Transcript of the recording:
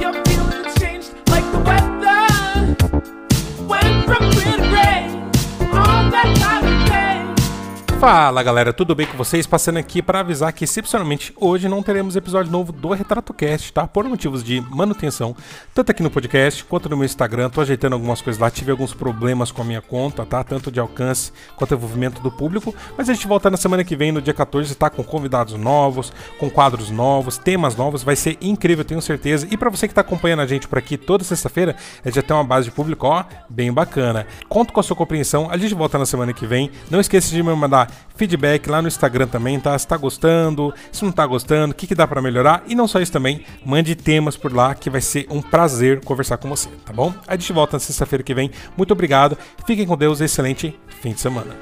you feel Fala galera, tudo bem com vocês? Passando aqui para avisar que excepcionalmente hoje não teremos episódio novo do RetratoCast, tá? Por motivos de manutenção, tanto aqui no podcast quanto no meu Instagram. Tô ajeitando algumas coisas lá, tive alguns problemas com a minha conta, tá? Tanto de alcance quanto envolvimento do público. Mas a gente volta na semana que vem, no dia 14, tá? Com convidados novos, com quadros novos, temas novos. Vai ser incrível, tenho certeza. E para você que tá acompanhando a gente por aqui toda sexta-feira, a gente já tem uma base de público, ó, bem bacana. Conto com a sua compreensão. A gente volta na semana que vem. Não esqueça de me mandar feedback lá no Instagram também, tá? Se tá gostando, se não tá gostando, o que, que dá para melhorar. E não só isso também, mande temas por lá que vai ser um prazer conversar com você, tá bom? A gente volta na sexta-feira que vem. Muito obrigado, fiquem com Deus, excelente fim de semana.